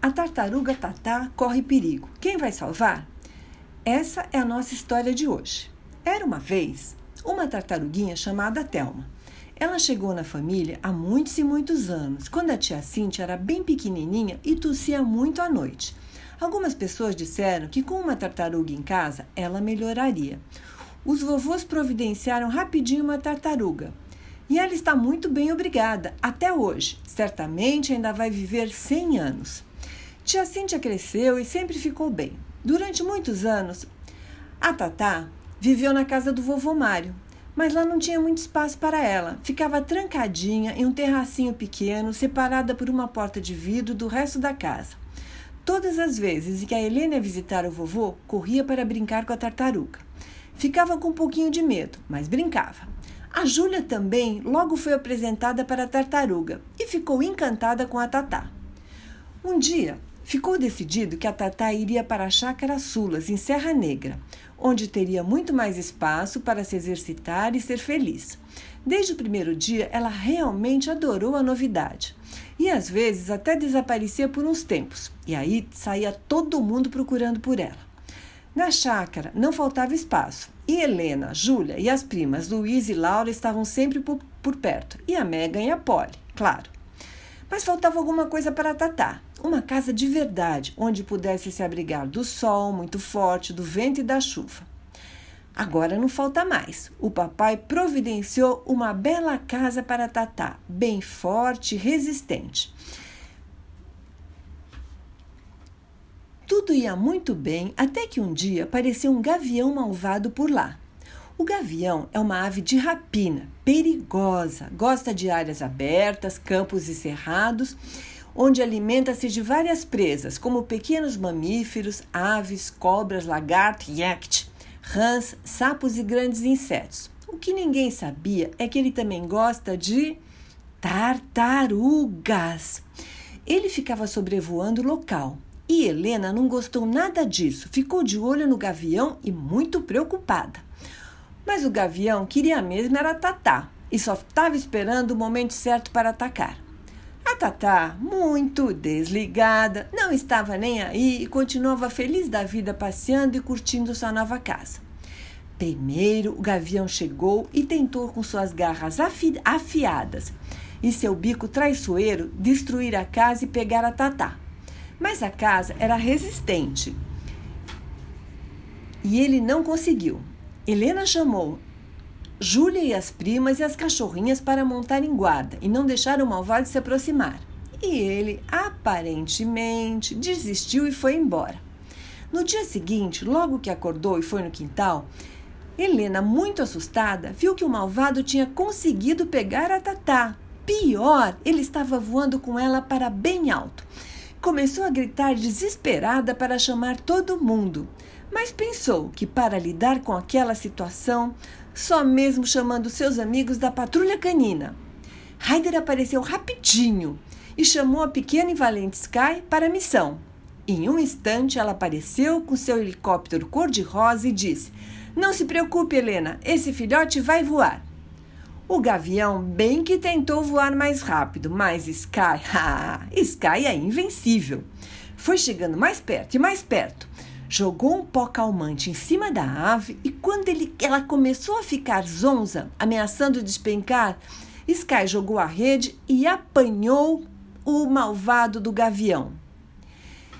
A tartaruga Tatá corre perigo. Quem vai salvar? Essa é a nossa história de hoje. Era uma vez uma tartaruguinha chamada Telma. Ela chegou na família há muitos e muitos anos, quando a tia Cintia era bem pequenininha e tossia muito à noite. Algumas pessoas disseram que com uma tartaruga em casa ela melhoraria. Os vovôs providenciaram rapidinho uma tartaruga. E ela está muito bem, obrigada, até hoje. Certamente ainda vai viver 100 anos. Tia Cíntia cresceu e sempre ficou bem. Durante muitos anos, a Tatá viveu na casa do vovô Mário, mas lá não tinha muito espaço para ela. Ficava trancadinha em um terracinho pequeno, separada por uma porta de vidro do resto da casa. Todas as vezes que a Helena ia visitar o vovô, corria para brincar com a tartaruga. Ficava com um pouquinho de medo, mas brincava. A Júlia também logo foi apresentada para a tartaruga e ficou encantada com a Tatá. Um dia, Ficou decidido que a Tatá iria para a Chácara Sulas, em Serra Negra, onde teria muito mais espaço para se exercitar e ser feliz. Desde o primeiro dia, ela realmente adorou a novidade. E às vezes até desaparecia por uns tempos, e aí saía todo mundo procurando por ela. Na chácara não faltava espaço, e Helena, Júlia e as primas Luiz e Laura estavam sempre por, por perto, e a Megan e a Polly, claro. Mas faltava alguma coisa para Tatá. Uma casa de verdade, onde pudesse se abrigar do sol muito forte, do vento e da chuva. Agora não falta mais. O papai providenciou uma bela casa para Tatá, bem forte e resistente. Tudo ia muito bem até que um dia apareceu um gavião malvado por lá. O gavião é uma ave de rapina, perigosa, gosta de áreas abertas, campos e cerrados, onde alimenta-se de várias presas, como pequenos mamíferos, aves, cobras, lagarto, yacht, rãs, sapos e grandes insetos. O que ninguém sabia é que ele também gosta de tartarugas. Ele ficava sobrevoando o local. E Helena não gostou nada disso, ficou de olho no gavião e muito preocupada. Mas o gavião queria mesmo era Tatá e só estava esperando o momento certo para atacar. Tatá, muito desligada, não estava nem aí e continuava feliz da vida passeando e curtindo sua nova casa. Primeiro, o gavião chegou e tentou com suas garras afi afiadas e seu bico traiçoeiro destruir a casa e pegar a Tatá. Mas a casa era resistente e ele não conseguiu. Helena chamou Júlia e as primas e as cachorrinhas para montar em guarda e não deixar o malvado se aproximar. E ele, aparentemente, desistiu e foi embora. No dia seguinte, logo que acordou e foi no quintal, Helena, muito assustada, viu que o malvado tinha conseguido pegar a Tatá. Pior, ele estava voando com ela para bem alto. Começou a gritar desesperada para chamar todo mundo mas pensou que para lidar com aquela situação, só mesmo chamando seus amigos da patrulha canina. Ryder apareceu rapidinho e chamou a pequena e valente Sky para a missão. Em um instante, ela apareceu com seu helicóptero cor-de-rosa e disse: Não se preocupe, Helena, esse filhote vai voar. O gavião bem que tentou voar mais rápido, mas Sky, Sky é invencível. Foi chegando mais perto e mais perto jogou um pó calmante em cima da ave e quando ele, ela começou a ficar zonza, ameaçando despencar, Sky jogou a rede e apanhou o malvado do gavião.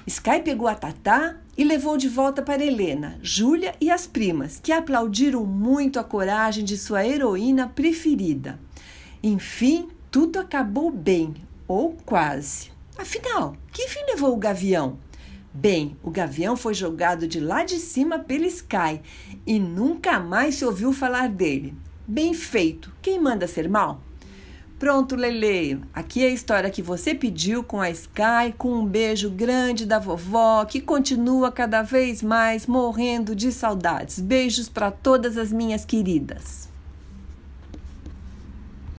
Sky pegou a Tatá e levou de volta para Helena, Júlia e as primas, que aplaudiram muito a coragem de sua heroína preferida. Enfim, tudo acabou bem, ou quase. Afinal, que fim levou o gavião? Bem, o gavião foi jogado de lá de cima pela Sky e nunca mais se ouviu falar dele. Bem feito. Quem manda ser mal? Pronto, Lele. Aqui é a história que você pediu com a Sky, com um beijo grande da vovó, que continua cada vez mais morrendo de saudades. Beijos para todas as minhas queridas.